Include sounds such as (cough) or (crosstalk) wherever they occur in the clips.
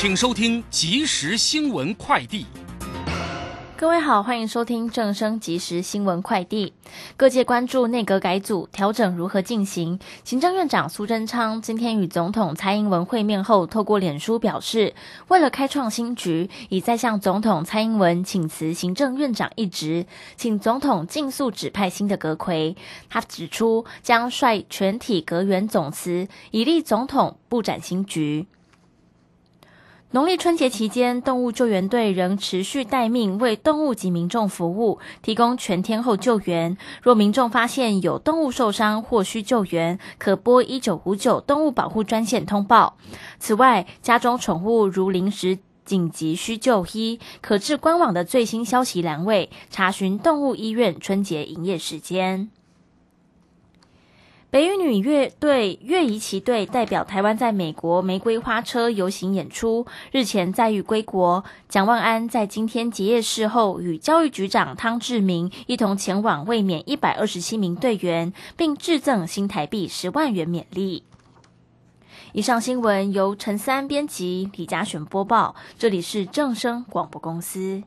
请收听即时新闻快递。各位好，欢迎收听正声即时新闻快递。各界关注内阁改组调整如何进行。行政院长苏贞昌今天与总统蔡英文会面后，透过脸书表示，为了开创新局，已在向总统蔡英文请辞行政院长一职，请总统尽速指派新的阁魁。他指出，将率全体阁员总辞，以利总统布展新局。农历春节期间，动物救援队仍持续待命，为动物及民众服务，提供全天候救援。若民众发现有动物受伤或需救援，可拨一九五九动物保护专线通报。此外，家中宠物如临时紧急需就医，可至官网的最新消息栏位查询动物医院春节营业时间。北语女乐队乐仪旗队代表台湾在美国玫瑰花车游行演出，日前载誉归国。蒋万安在今天结业式后，与教育局长汤志明一同前往卫冕一百二十七名队员，并致赠新台币十万元勉励。以上新闻由陈三编辑，李嘉璇播报，这里是正声广播公司。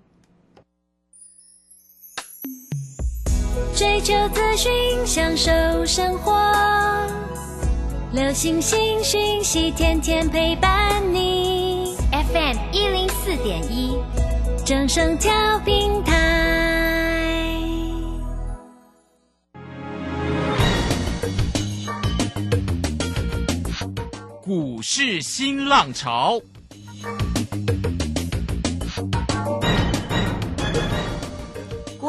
追求资讯，享受生活。流星星讯息，天天陪伴你。FM 一零四点一，正声调平台。股市新浪潮。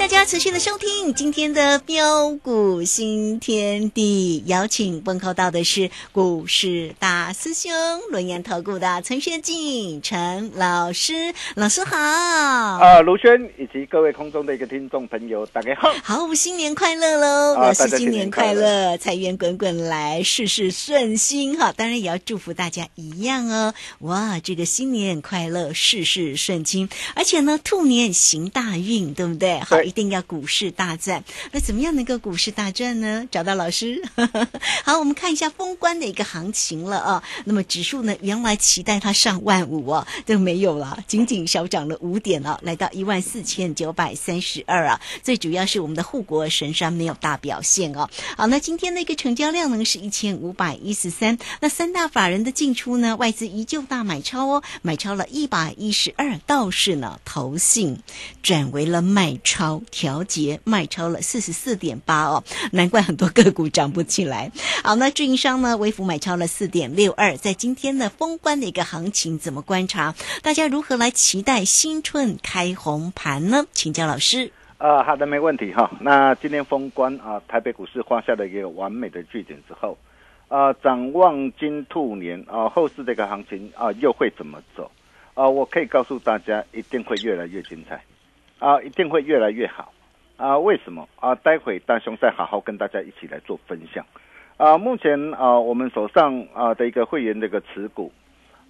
大家持续的收听今天的标股新天地，邀请问候到的是股市大师兄轮研投顾的陈学进陈老师，老师好。啊，卢轩以及各位空中的一个听众朋友，大家好。好，新年快乐喽！老师新年快乐，财源滚滚来，事事顺心哈。当然也要祝福大家一样哦。哇，这个新年快乐，事事顺心，而且呢，兔年行大运，对不对？好，一定。要股市大战，那怎么样能够股市大战呢？找到老师，(laughs) 好，我们看一下封关的一个行情了啊。那么指数呢，原来期待它上万五啊，都没有了，仅仅小涨了五点啊，来到一万四千九百三十二啊。最主要是我们的护国神山没有大表现哦。好，那今天的一个成交量呢是一千五百一十三，那三大法人的进出呢，外资依旧大买超哦，买超了一百一十二，倒是呢投信转为了卖超。调节卖超了四十四点八哦，难怪很多个股涨不起来。好，那运营商呢？微幅买超了四点六二，在今天的封关的一个行情怎么观察？大家如何来期待新春开红盘呢？请教老师。啊，好的，没问题哈。那今天封关啊，台北股市画下了一个完美的句点之后，啊，展望金兔年啊，后市这个行情啊，又会怎么走？啊，我可以告诉大家，一定会越来越精彩。啊，一定会越来越好啊！为什么啊？待会大雄再好好跟大家一起来做分享啊！目前啊，我们手上啊的一个会员的一个持股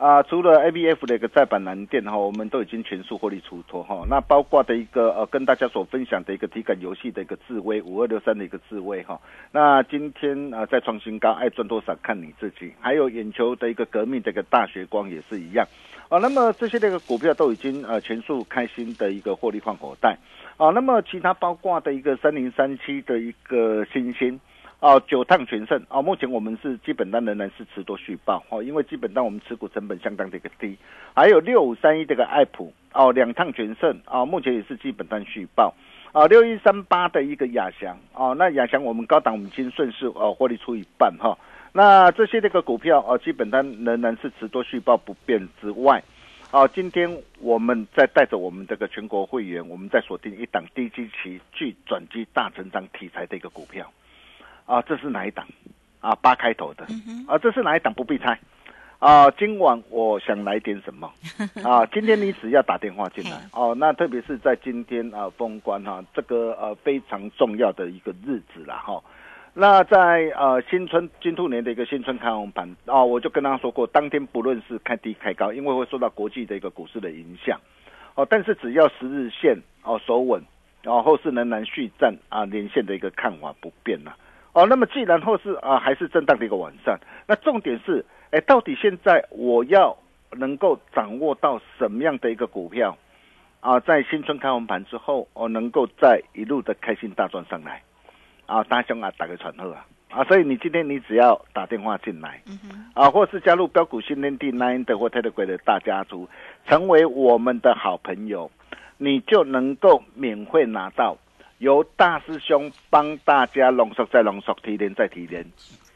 啊，除了 A B F 的一个在版蓝电哈，我们都已经全数获利出脱哈。那包括的一个呃，跟大家所分享的一个体感游戏的一个智威五二六三的一个智威哈。那今天啊，再创新高，爱赚多少看你自己。还有眼球的一个革命的一个大学光也是一样。啊，那么这些这个股票都已经呃全数开新的一个获利换口袋，啊，那么其他包括的一个三零三七的一个新哦，九趟全胜哦，目前我们是基本单仍然是持多续报。哦，因为基本单我们持股成本相当的一个低，还有六五三一这个爱普哦，两趟全胜哦，目前也是基本单续报。啊，六一三八的一个亚翔。哦，那亚翔我们高档我们已经顺势哦获利出一半哈，那这些这个股票哦，基本单仍然是持多续报不变之外，哦，今天我们在带着我们这个全国会员，我们在锁定一档低基期具转机大成长题材的一个股票。啊，这是哪一档？啊，八开头的。啊，这是哪一档？不必猜。啊，今晚我想来点什么？(laughs) 啊，今天你只要打电话进来哦。那特别是在今天啊，封关哈，这个呃非常重要的一个日子了哈。那在呃新春金兔年的一个新春开红盘啊，我就跟大家说过，当天不论是开低开高，因为会受到国际的一个股市的影响哦。但是只要十日线哦守稳，然后后市仍然续战啊，连线的一个看法不变了。哦，那么既然后市啊还是震荡的一个晚上，那重点是，哎，到底现在我要能够掌握到什么样的一个股票啊，在新春开完盘之后，我能够在一路的开心大赚上来啊，大兄啊，打个传呼啊啊，所以你今天你只要打电话进来，嗯啊，或是加入标股新天地 Nine 的或 Telegram 的大家族，成为我们的好朋友，你就能够免费拿到。由大师兄帮大家浓缩再浓缩，提炼再提炼，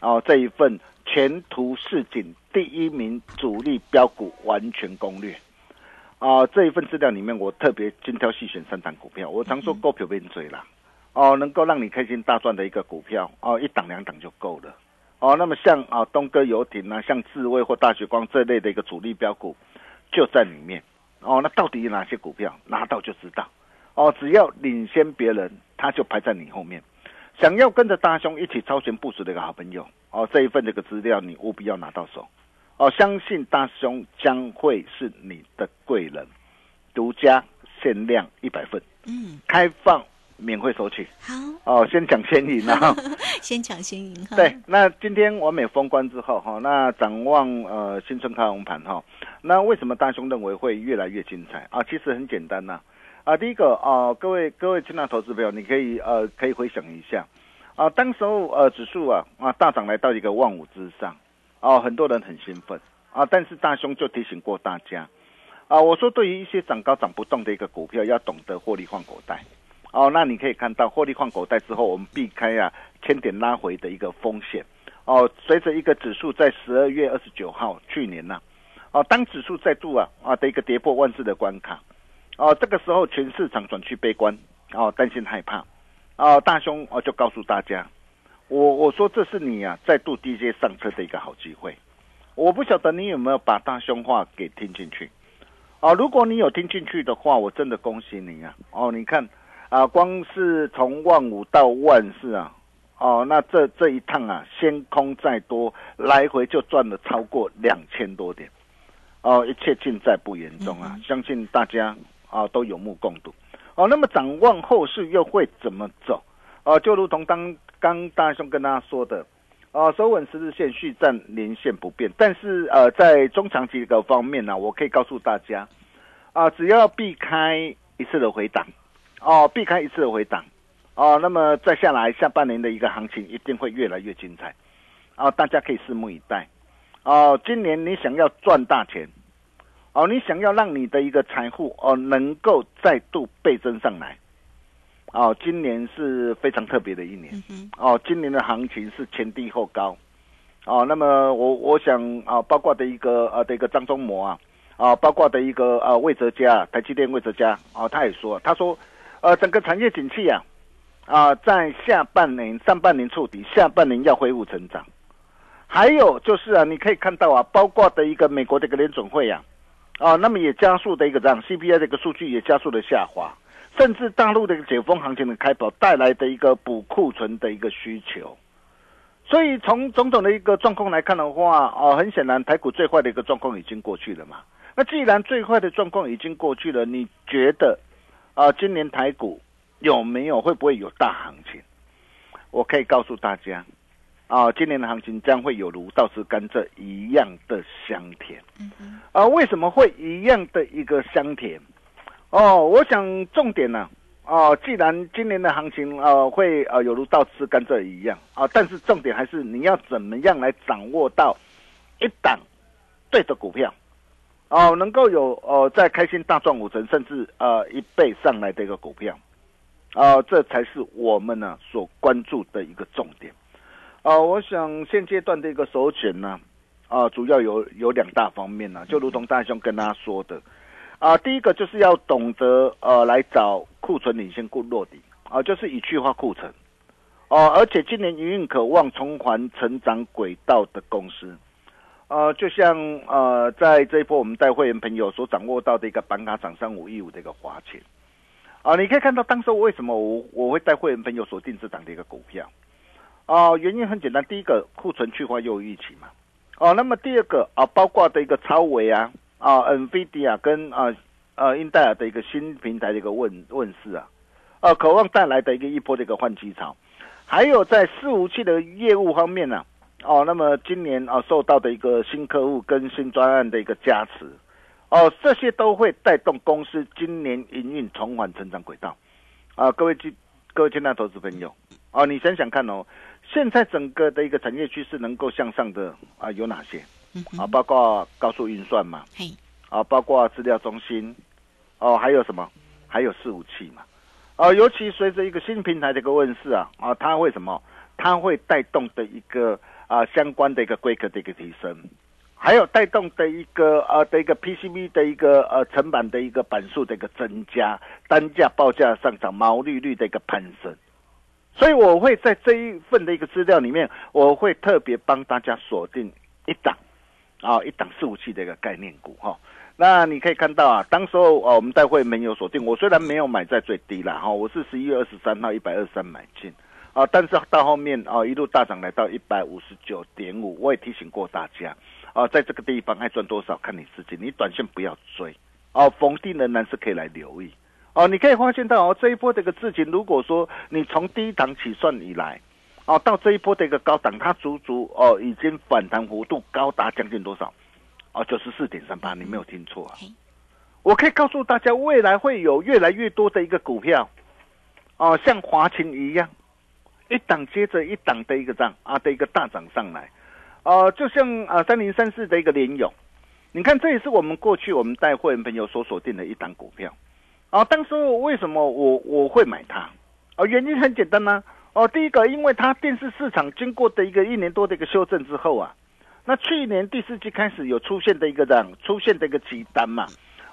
哦，这一份前途似锦第一名主力标股完全攻略，啊，这一份资料里面我特别精挑细选三档股票，我常说够票变嘴啦，哦，能够让你开心大赚的一个股票，哦，一档两档就够了，哦，那么像啊东哥游艇啊，像智威或大雪光这类的一个主力标股就在里面，哦，那到底有哪些股票？拿到就知道。哦，只要领先别人，他就排在你后面。想要跟着大兄一起超前部署的一个好朋友，哦，这一份这个资料你务必要拿到手。哦，相信大兄将会是你的贵人，独家限量一百份，嗯，开放免费收取。好，哦，先抢先赢啊！(laughs) 先抢先赢哈。对，那今天完美封关之后哈，那展望呃新春开红盘哈，那为什么大兄认为会越来越精彩啊？其实很简单呐。啊，啊第一个啊，各位各位亲爱投资朋友，你可以呃可以回想一下，啊，当时候呃指数啊啊大涨来到一个万五之上，啊，很多人很兴奋啊，但是大兄就提醒过大家，啊，我说对于一些涨高涨不动的一个股票，要懂得获利换口袋，哦，那你可以看到获利换口袋之后，我们避开啊千点拉回的一个风险，哦，随着一个指数在十二月二十九号去年呐，哦，当指数再度啊啊的一个跌破万字的关卡。哦，这个时候全市场转趋悲观，哦，担心害怕，哦，大兄哦就告诉大家，我我说这是你啊再度低阶上车的一个好机会，我不晓得你有没有把大兄话给听进去，哦，如果你有听进去的话，我真的恭喜你啊，哦，你看啊，光是从万五到万四啊，哦，那这这一趟啊，先空再多，来回就赚了超过两千多点，哦，一切尽在不言中啊，相信大家。啊，都有目共睹，哦，那么展望后市又会怎么走？啊，就如同刚刚大兄跟大家说的，啊，收稳十日线续战连线不变，但是呃，在中长期的方面呢，我可以告诉大家，啊，只要避开一次的回档，哦，避开一次的回档，哦，那么再下来下半年的一个行情一定会越来越精彩，啊，大家可以拭目以待，哦，今年你想要赚大钱。哦，你想要让你的一个财富哦能够再度倍增上来，哦，今年是非常特别的一年，哦，今年的行情是前低后高，哦，那么我我想啊，包括的一个呃的一个张忠谋啊，啊，包括的一个呃魏哲家，台积电魏哲家，哦，他也说，他说，呃，整个产业景气啊，啊，在下半年上半年触底，下半年要恢复成长，还有就是啊，你可以看到啊，包括的一个美国的一个联准会啊。啊，那么也加速的一个这样 CPI 的一个数据也加速的下滑，甚至大陆的一个解封行情的开跑带来的一个补库存的一个需求，所以从种种的一个状况来看的话，哦，很显然台股最坏的一个状况已经过去了嘛。那既然最坏的状况已经过去了，你觉得啊，今年台股有没有会不会有大行情？我可以告诉大家。啊，今年的行情将会有如倒吃甘蔗一样的香甜。嗯啊，为什么会一样的一个香甜？哦，我想重点呢，哦，既然今年的行情呃会呃有如倒吃甘蔗一样啊，但是重点还是你要怎么样来掌握到一档对的股票哦，能够有哦在开心大赚五成甚至呃一倍上来的一个股票啊，这才是我们呢所关注的一个重点啊。我想现阶段的一个首选呢啊，主要有有两大方面呢，就如同大兄跟大家说的。啊，第一个就是要懂得呃来找库存领先过落底啊，就是以去化库存哦，而且今年营运渴望重返成长轨道的公司，呃，就像呃在这一波我们带会员朋友所掌握到的一个板卡涨三五一五的一个华钱啊，你可以看到当时为什么我我会带会员朋友锁定这档的一个股票啊，原因很简单，第一个库存去化又预期嘛，哦，那么第二个啊，包括的一个超维啊。啊，NVIDIA 跟啊呃英戴尔的一个新平台的一个问问世啊，呃，渴望带来的一个一波的一个换机潮，还有在伺服器的业务方面呢，哦，那么今年啊受到的一个新客户跟新专案的一个加持，哦，这些都会带动公司今年营运重返成长轨道，啊，各位金各位金大投资朋友，哦，你想想看哦，现在整个的一个产业趋势能够向上的啊有哪些？啊，包括高速运算嘛，啊，包括资料中心，哦，还有什么？还有伺服器嘛，啊，尤其随着一个新平台的一个问世啊，啊，它会什么？它会带动的一个啊相关的一个规格的一个提升，还有带动的一个呃的一个 PCB 的一个呃成本的一个板数的一个增加，单价报价上涨，毛利率的一个攀升，所以我会在这一份的一个资料里面，我会特别帮大家锁定一档。啊，一档四五器的一个概念股哈，那你可以看到啊，当时候啊，我们待会没有锁定，我虽然没有买在最低了哈，我是十一月二十三号一百二十三买进啊，但是到后面啊一路大涨来到一百五十九点五，我也提醒过大家啊，在这个地方爱赚多少看你自己，你短线不要追哦，逢低仍然是可以来留意哦，你可以发现到哦，这一波这个事情，如果说你从第一档起算以来。哦，到这一波的一个高档，它足足哦已经反弹幅度高达将近多少？哦，九十四点三八，你没有听错啊！我可以告诉大家，未来会有越来越多的一个股票，哦，像华勤一样，一档接着一档的一个涨啊的一个大涨上来，哦，就像啊三零三四的一个联勇，你看这也是我们过去我们带会员朋友所锁定的一档股票，啊，当时为什么我我会买它？啊，原因很简单呢。哦，第一个，因为它电视市场经过的一个一年多的一个修正之后啊，那去年第四季开始有出现的一个这样出现的一个急单嘛，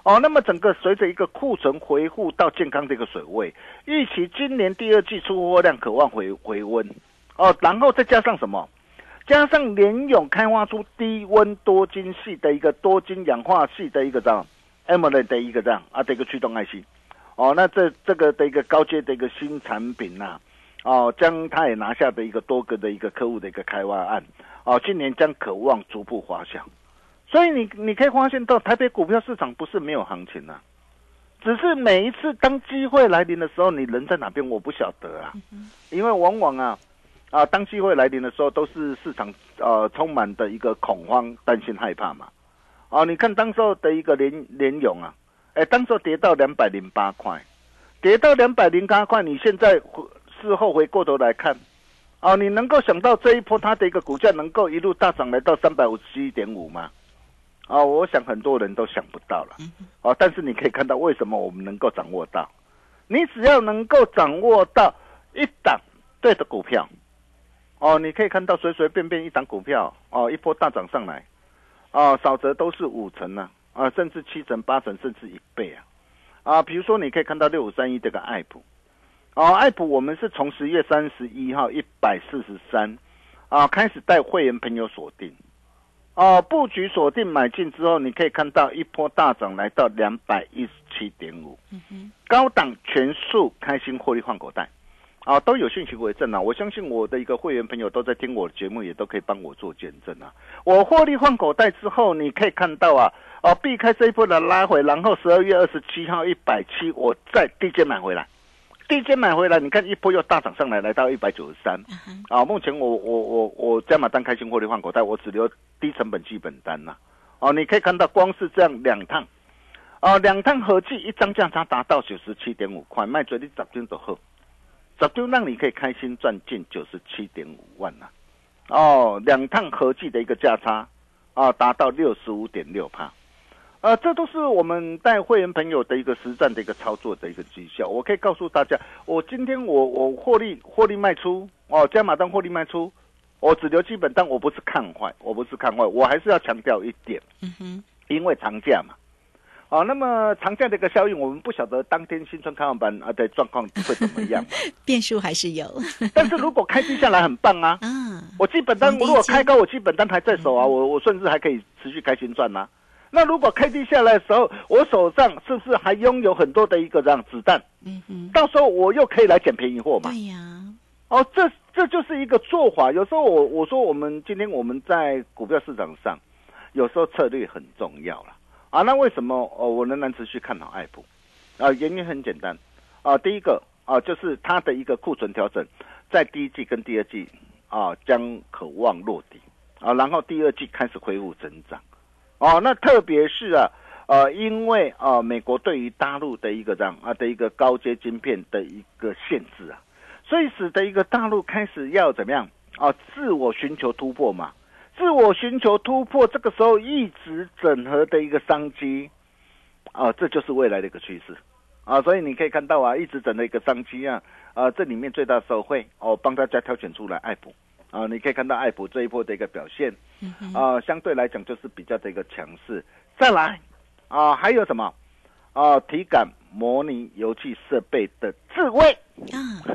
哦，那么整个随着一个库存回复到健康的一个水位，预期今年第二季出货量渴望回回温，哦，然后再加上什么？加上联咏开发出低温多晶系的一个多晶氧化系的一个这样 m o l 的一个这样啊的一个驱动 IC，哦，那这这个的一个高阶的一个新产品呐。哦，将它也拿下的一个多个的一个客户的一个开发案，哦，今年将渴望逐步滑向，所以你你可以发现到台北股票市场不是没有行情啊，只是每一次当机会来临的时候，你人在哪边我不晓得啊，因为往往啊啊当机会来临的时候，都是市场呃充满的一个恐慌、担心、害怕嘛，哦，你看当时候的一个连连勇啊，哎，当时候跌到两百零八块，跌到两百零八块，你现在。事后回过头来看，哦，你能够想到这一波它的一个股价能够一路大涨来到三百五十七点五吗？哦，我想很多人都想不到了。哦，但是你可以看到为什么我们能够掌握到？你只要能够掌握到一档对的股票，哦，你可以看到随随便便一档股票，哦，一波大涨上来，哦，少则都是五成呢，啊，甚至七成、八成，甚至一倍啊，啊，比如说你可以看到六五三一这个爱普。哦，爱普，我们是从十月三十一号一百四十三，啊，开始带会员朋友锁定，哦，布局锁定买进之后，你可以看到一波大涨来到两百一十七点五，高档全数开心获利换口袋，啊，都有讯息为证啊！我相信我的一个会员朋友都在听我的节目，也都可以帮我做见证啊！我获利换口袋之后，你可以看到啊，哦，避开这一波的拉回，然后十二月二十七号一百七，我再低阶买回来。低阶买回来，你看一波又大涨上来，来到一百九十三。啊，目前我我我我加码单开心获利换口袋，我只留低成本基本单呐。哦，你可以看到，光是这样两趟，哦，两趟合计一张价差达到九十七点五块，卖嘴你十张就好，十张让你可以开心赚进九十七点五万呐、哦，两趟合计的一个价差啊，达到六十五点六帕。呃，这都是我们带会员朋友的一个实战的一个操作的一个绩效。我可以告诉大家，我今天我我获利获利卖出哦，加码单获利卖出，我只留基本单，我不是看坏，我不是看坏，我还是要强调一点，嗯哼，因为长假嘛，哦，那么长假的一个效应，我们不晓得当天新春开放班啊的状况会怎么样，(laughs) 变数还是有。(laughs) 但是如果开低下来很棒啊，嗯，(laughs) 我基本单逢低接如果开高，我基本单还在手啊，我我甚至还可以持续开心赚呐、那如果开低下来的时候，我手上是不是还拥有很多的一个这样子弹？嗯哼，到时候我又可以来捡便宜货嘛？对呀，哦，这这就是一个做法。有时候我我说我们今天我们在股票市场上，有时候策略很重要了啊。那为什么哦我仍然持续看好爱普？啊，原因很简单啊，第一个啊就是它的一个库存调整，在第一季跟第二季啊将渴望落地啊，然后第二季开始恢复增长。哦，那特别是啊，呃，因为啊、美国对于大陆的一个这样啊的一个高阶晶片的一个限制啊，所以使得一个大陆开始要怎么样啊，自我寻求突破嘛，自我寻求突破，这个时候一直整合的一个商机。啊，这就是未来的一个趋势。啊，所以你可以看到啊，一直整的一个商机啊，啊，这里面最大受惠哦，帮大家挑选出来爱普。啊，你可以看到爱普这一波的一个表现。啊、相对来讲就是比较的一个强势。再来啊、还有什么？啊、体感模拟游戏设备的智慧，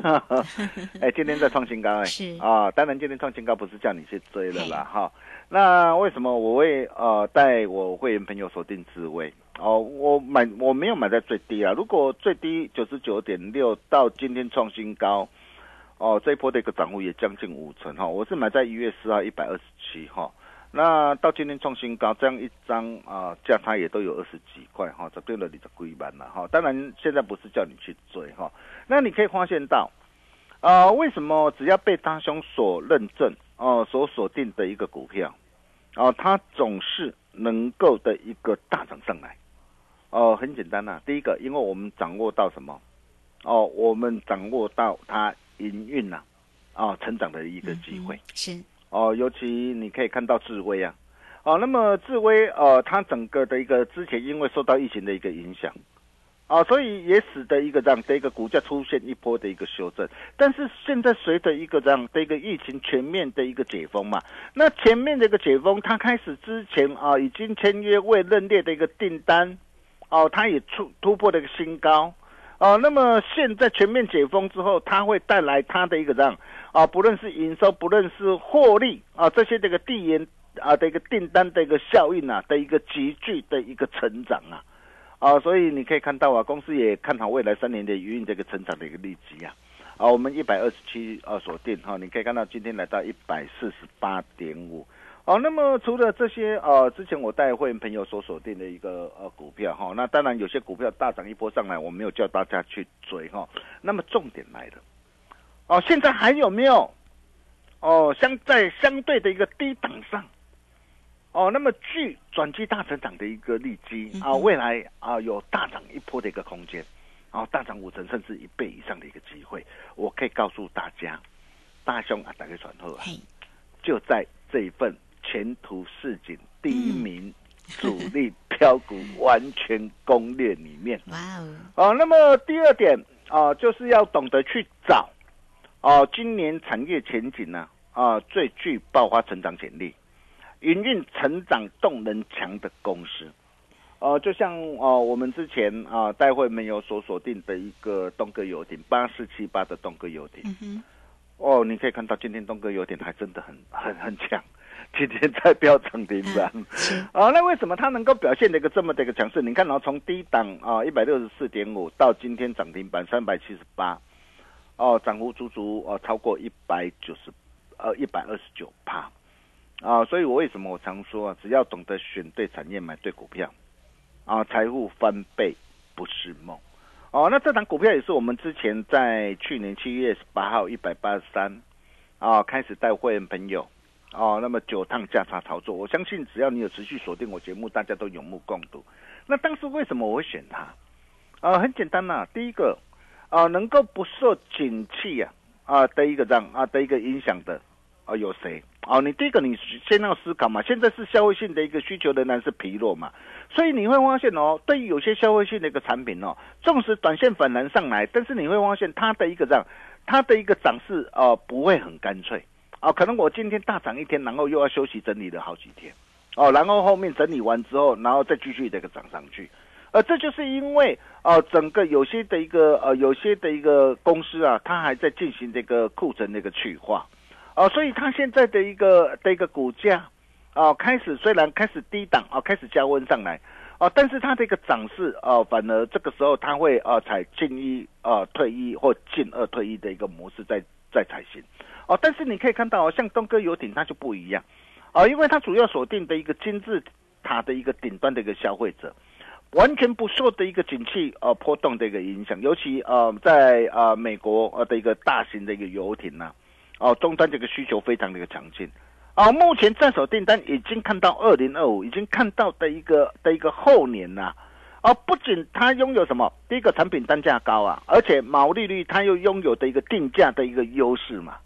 啊，(laughs) 哎，今天在创新高哎，是。啊，当然今天创新高不是叫你去追了啦哈。那为什么我会呃带我会员朋友锁定智慧？哦，我买我没有买在最低啊，如果最低九十九点六到今天创新高，哦，这一波的一个涨幅也将近五成哈。我是买在一月四号一百二十七哈，那到今天创新高，这样一张啊、价差也都有二十几块哈，这对了你的龟板了哈。当然现在不是叫你去追哈，那你可以发现到，啊，为什么只要被大兄所认证哦、所锁定的一个股票，哦、它总是能够的一个大涨上来。哦、很简单呐、第一个，因为我们掌握到什么？哦，我们掌握到它营运呐、啊，成长的一个机会。是，哦，尤其你可以看到智威啊，哦，那么智威呃，它整个的一个之前因为受到疫情的一个影响，啊，所以也使得一个这样的一个股价出现一波的一个修正。但是现在随着一个这样的一个疫情全面的一个解封嘛，那前面的一个解封，它开始之前啊，已经签约未认列的一个订单，哦，它也突突破了一个新高。啊，那么现在全面解封之后，它会带来它的一个这样？啊，不论是营收，不论是获利啊，这些这个递延啊的一个订单的一个效应啊的一个急剧的一个成长啊，啊，所以你可以看到啊，公司也看好未来三年的营运这个成长的一个利基啊，啊，我们一百二十七啊锁定哈、你可以看到今天来到一百四十八点五。哦，那么除了这些呃，之前我带会员朋友所锁定的一个呃股票哈、那当然有些股票大涨一波上来，我没有叫大家去追哈、那么重点来了，哦，现在还有没有哦相在相对的一个低档上？哦，那么具转机大成长的一个利基啊，未来啊有大涨一波的一个空间，啊大涨五成甚至一倍以上的一个机会，我可以告诉大家，大兄啊，打开传后啊，就在这一份前途似锦第一名主力标股完全攻略里面。哇哦，哦，那么第二点啊、就是要懂得去找哦、今年产业前景呢啊、最具爆发成长潜力、营运成长动能强的公司。呃，就像哦、我们之前啊、待会没有所锁定的一个东哥游艇八四七八的东哥游艇，嗯哼，哦，你可以看到今天东哥有点还真的很很很强，今天在飙涨停板。(laughs) 是，哦，那为什么它能够表现的一个这么的一个强势？你看哦，从低档啊一百六十四点五到今天涨停板三百七十八，哦，涨幅足足哦超过一百九十呃一百二十九帕啊！所以我为什么我常说啊，只要懂得选对产业，买对股票啊，财富翻倍不是梦。哦，那这档股票也是我们之前在去年七月十八号一百八十三啊开始带会员朋友哦，那么九趟价差操作，我相信只要你有持续锁定我节目，大家都有目共睹。那当时为什么我会选它？啊，很简单呐，第一个啊，能够不受景气啊啊的一个这样啊的一个影响的啊有谁？哦，你第一个你先要思考嘛，现在是消费性的一个需求仍然是疲弱嘛，所以你会发现哦，对于有些消费性的一个产品哦，纵使短线反弹上来，但是你会发现它的一个这样，它的一个涨势啊不会很干脆哦，可能我今天大涨一天，然后又要休息整理了好几天哦，然后后面整理完之后，然后再继续这个涨上去，呃，这就是因为哦，整个有些的一个呃，有些的一个公司啊，它还在进行这个库存的一个去化。哦，所以它现在的一个的一个股价，哦，开始虽然开始低档，哦，开始加温上来，哦，但是它的一个涨势，哦，反而这个时候它会，呃，采进一，呃，退一或进二退一的一个模式在在才行，哦，但是你可以看到，像东哥游艇它就不一样，哦，因为它主要锁定的一个金字塔的一个顶端的一个消费者，完全不受的一个景气，呃，波动的一个影响，尤其，呃，在，呃，美国，呃的一个大型的一个游艇呐。哦，终端这个需求非常的一个强劲，哦，目前在手订单已经看到二零二五，已经看到的一个的一个后年呐，哦，不仅它拥有什么，第一个产品单价高啊，而且毛利率它又拥有的一个定价的一个优势嘛，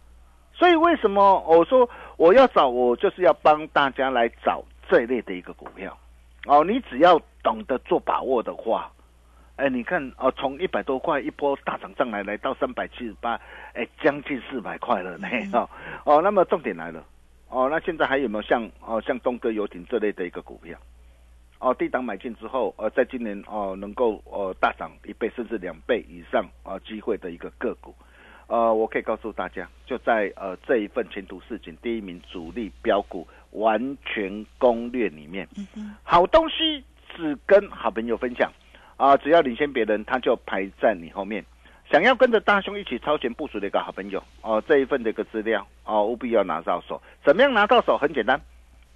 所以为什么我说我要找我就是要帮大家来找这一类的一个股票，哦，你只要懂得做把握的话。哎，你看哦，从一百多块一波大涨上来，来到三百七十八，哎，将近四百块了呢，哦哦，那么重点来了，哦，那现在还有没有像哦像东哥游艇这类的一个股票，哦低档买进之后，呃，在今年哦能够呃大涨一倍甚至两倍以上啊机会的一个个股，呃，我可以告诉大家，就在呃这一份前途似锦第一名主力标股完全攻略里面，好东西只跟好朋友分享。啊，只要领先别人，他就排在你后面。想要跟着大兄一起超前部署的一个好朋友哦，这一份的一个资料哦，务必要拿到手。怎么样拿到手？很简单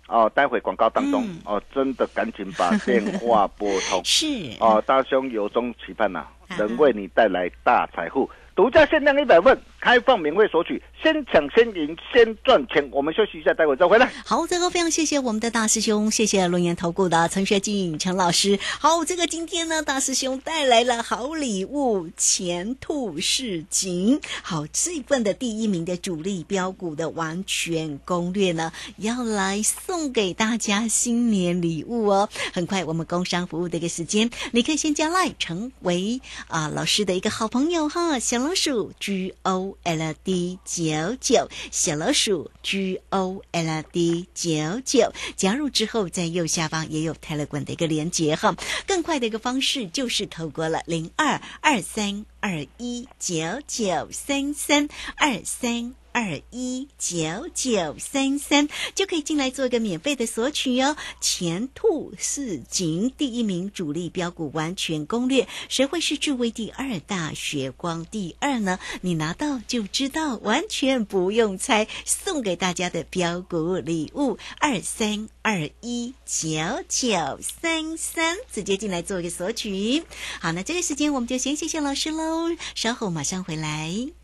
哦，待会广告当中哦，真的赶紧把 (laughs) 电话拨通。是哦，大兄由衷期盼呐，能为你带来大财富。独家限量一百份，开放免费索取，先抢先赢，先赚钱。我们休息一下，待会再回来。好，这个非常谢谢我们的大师兄，谢谢龙岩投顾的陈学进陈老师。好，这个今天呢，大师兄带来了好礼物，前途似锦。好，这份的第一名的主力标股的完全攻略呢，要来送给大家新年礼物哦。很快，我们工商服务的一个时间，你可以先加来成为啊老师的一个好朋友哈，小。老鼠 G O L D 九九，小老鼠 G O L D 九九，加入之后在右下方也有泰勒管的一个连接哈。更快的一个方式就是透过了零二二三二一九九三三二三。二一九九三三就可以进来做一个免费的索取哟。前兔似锦第一名主力标股完全攻略，谁会是智威第二大血光第二呢？你拿到就知道，完全不用猜。送给大家的标股礼物二三二一九九三三，直接进来做一个索取。好，那这个时间我们就先谢谢老师喽，稍后马上回来。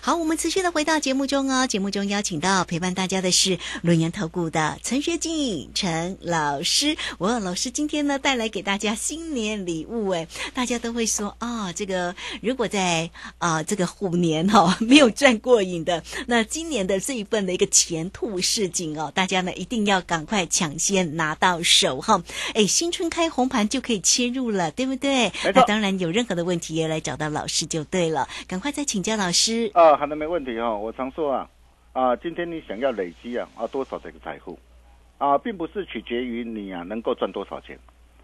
好，我们持续的回到节目中哦。节目中邀请到陪伴大家的是轮研投顾的陈学静陈老师。哇，老师今天呢带来给大家新年礼物哎，大家都会说啊、这个如果在啊、这个虎年哈、(laughs) 没有赚过瘾的，那今年的这一份的一个前兔似锦哦，大家呢一定要赶快抢先拿到手哈。哎，新春开红盘就可以切入了，对不对？那当然有任何的问题也来找到老师就对了，赶快再请教老师。啊，好的，没问题哈、我常说啊，啊，今天你想要累积啊啊多少这个财富啊，并不是取决于你啊能够赚多少钱，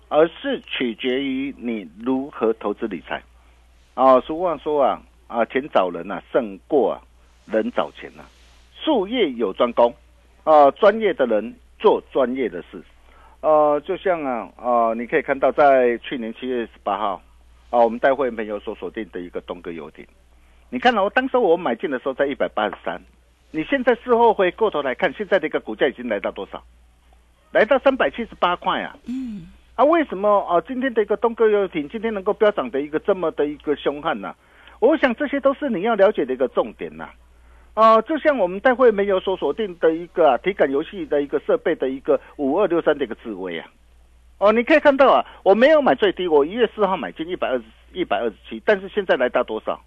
而是取决于你如何投资理财。啊，俗话说啊啊，钱找人啊胜过啊人找钱呐、术业有专攻啊，专业的人做专业的事。呃，就像啊啊，你可以看到在去年七月十八号啊，我们带会朋友所锁定的一个东哥游艇。你看了哦，当时我买进的时候在一百八十三，你现在事后回过头来看，现在的一个股价已经来到多少？来到三百七十八块啊！嗯，啊，为什么啊？今天的一个东哥游艇今天能够飙涨的一个这么的一个凶悍呢、我想这些都是你要了解的一个重点呐、啊。就像我们待会没有所锁定的一个、啊、体感游戏的一个设备的一个五二六三的一个智慧啊。哦，你可以看到啊，我没有买最低，我一月四号买进一百二十一百二十七，但是现在来到多少？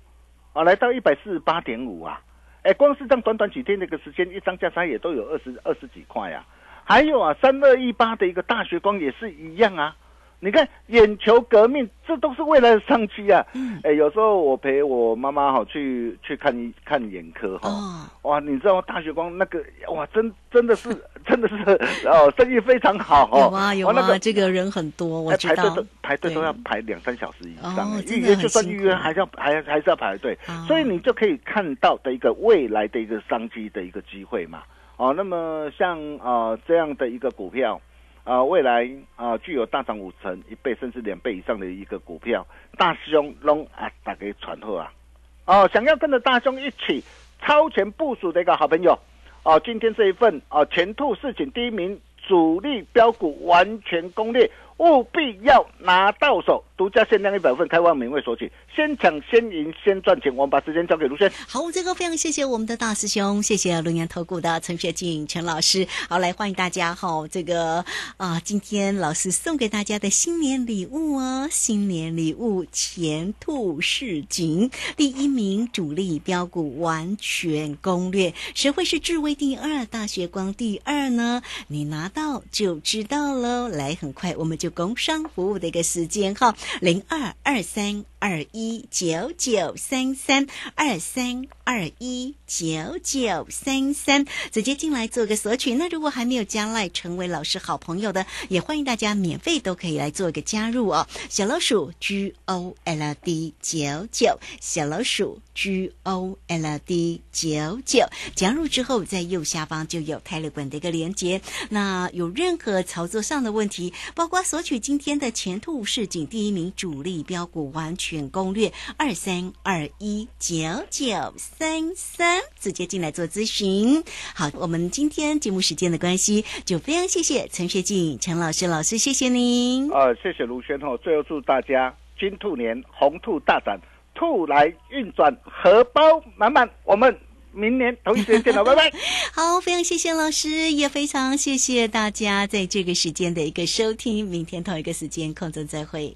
啊，来到一百四十八点五啊！哎，光是这样短短几天的一个时间，一张价差也都有二十二十几块啊。还有啊，三二一八的一个大学光也是一样啊。你看，眼球革命，这都是未来的商机啊！嗯哎，有时候我陪我妈妈哈去去看一看眼科哈，哦，哇，你知道大学光那个哇，真真的是真的是哦，生意非常好哦。有啊有啊，哦那个这个人很多，我知道哎排队都。排队都要排两三小时以上预约就算预约还是要还还是要排队哦，所以你就可以看到的一个未来的一个商机的一个机会嘛。哦，那么像啊、呃这样的一个股票。啊、未来啊、具有大涨五成、一倍甚至两倍以上的一个股票，大兄拢啊，打给传后啊！哦，想要跟着大兄一起超前部署的一个好朋友，啊，今天这一份啊，全兔似锦第一名主力标股完全攻略，务必要拿到手，独家限量一百份，开放免费索取，先抢先赢先赚钱。我们把时间交给卢轩。好，这个非常谢谢我们的大师兄，谢谢龙岩投顾的陈学静陈老师。好，来欢迎大家哈、这个啊，今天老师送给大家的新年礼物哦，新年礼物前兔似锦，第一名主力标股完全攻略，谁会是智威第二，大学光第二呢？你拿到就知道喽。来，很快我们就工商服务的一个时间哈，零二二三二一九九三三二三二一九九三三，直接进来做个索取。那如果还没有加赖成为老师好朋友的，也欢迎大家免费都可以来做一个加入哦。小老鼠 G O L D 九九，小老鼠 G O L D 九九，加入之后在右下方就有泰勒本的一个连接。那有任何操作上的问题，包括索取今天的前兔市井第一名主力标股完全攻略二三二一九九三三，直接进来做咨询。好，我们今天节目时间的关系，就非常谢谢陈学静陈老师老师，谢谢您。呃，谢谢卢轩哦。最后祝大家金兔年红兔大展，兔来运转，荷包满满。我们明年同一时间见了，(laughs) 拜拜。好，非常谢谢老师，也非常谢谢大家在这个时间的一个收听。明天同一个时间空中再会。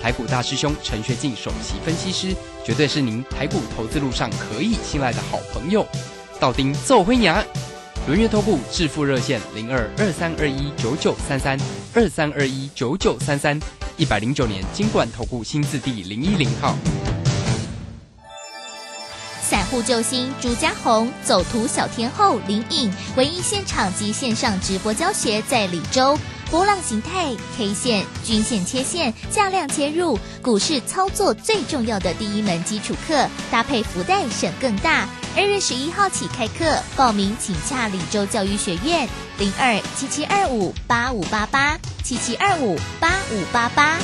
台股大师兄陈学进首席分析师，绝对是您台股投资路上可以信赖的好朋友。道丁奏灰牙，轮月投顾致富热线零二二三二一九九三三二三二一九九三三，一百零九年金管投顾新字第零一零号。散户救星朱家红，走图小天后林颖，唯一现场及线上直播教学在李州。波浪形态、K 线、均线、切线、价量切入，股市操作最重要的第一门基础课，搭配福袋省更大。二月十一号起开课，报名请洽李州教育学院零二七七二五八五八八七七二五八五八八。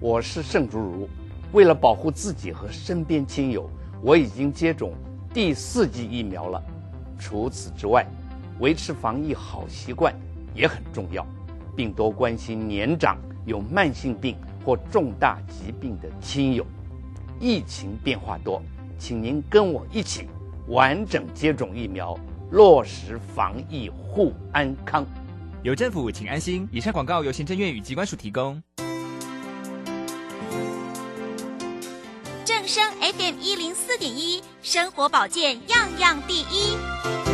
我是盛竹如，为了保护自己和身边亲友，我已经接种第四剂疫苗了。除此之外，维持防疫好习惯也很重要，并多关心年长、有慢性病或重大疾病的亲友。疫情变化多，请您跟我一起完整接种疫苗，落实防疫护安康。有政府，请安心。以上广告由行政院与机关署提供。正声 FM 一零四点一，生活保健样样第一。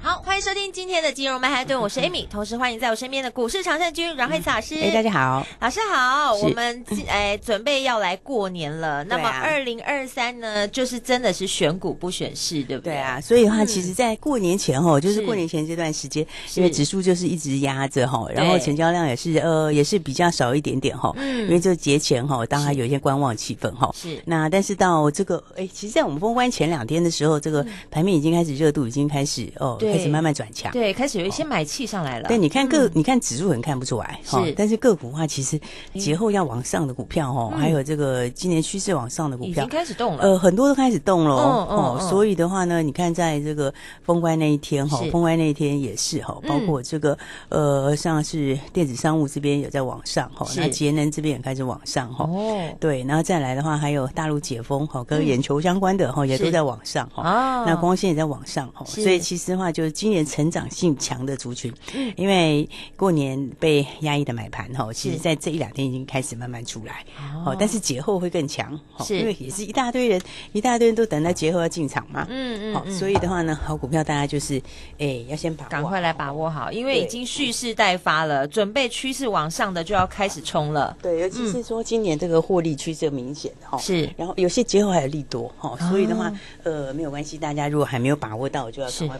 好，欢迎收听今天的金融曼哈顿，我是 (laughs) Amy，同时欢迎在我身边的股市常胜军阮慧慈老师。哎，大家好，老师好。我们 (laughs) 哎准备要来过年了，那么二零二三呢，就是真的是选股不选市，对不对？对啊，所以的话，嗯。其实，在过年前哈，就是是。过年前这段时间，因为指数就是一直压着哈，然后成交量也是呃也是比较少一点点哈，嗯。因为就节前哈，当然有一些观望气氛哈。是。那但是到这个哎，其实，在我们封关前两天的时候，这个盘面已经开始热度已经开始哦，对开始慢慢转强。对，开始有一些买气上来了。对，你看个，嗯。你看指数很看不出来是。但是个股的话，其实节后要往上的股票哦，嗯。还有这个今年趋势往上的股票已经，开始动了。呃，很多都开始动了哦所以的话呢，你看在这个封关那一天哈，封关那一天也是哈，包嗯括这个呃，像是电子商务这边有在往上哈，那节能这边也开始往上哈。哦，对，然后再来的话，还有大陆解封哈，跟嗯眼球相关的哈，也都在往上哈。啊。那光线也在往上哈，所以其实的话，就是今年成长性强的族群，嗯。因为过年被压抑的买盘哈，其实在这一两天已经开始慢慢出来，哦。哦，但是节后会更强，因为也是一大堆人，一大堆人都等到节后要进场嘛，好，嗯嗯嗯，所以的话呢，好股票大家就是，哎，要先把握，赶快来把握好，因为已经蓄势待发了，准备趋势往上的就要开始冲了。对，尤其是说今年这个获利趋势明显哈，是。然后有些节后还有利多哈，所以的话哦，呃，没有关系，大家如果还没有把握到，就要赶快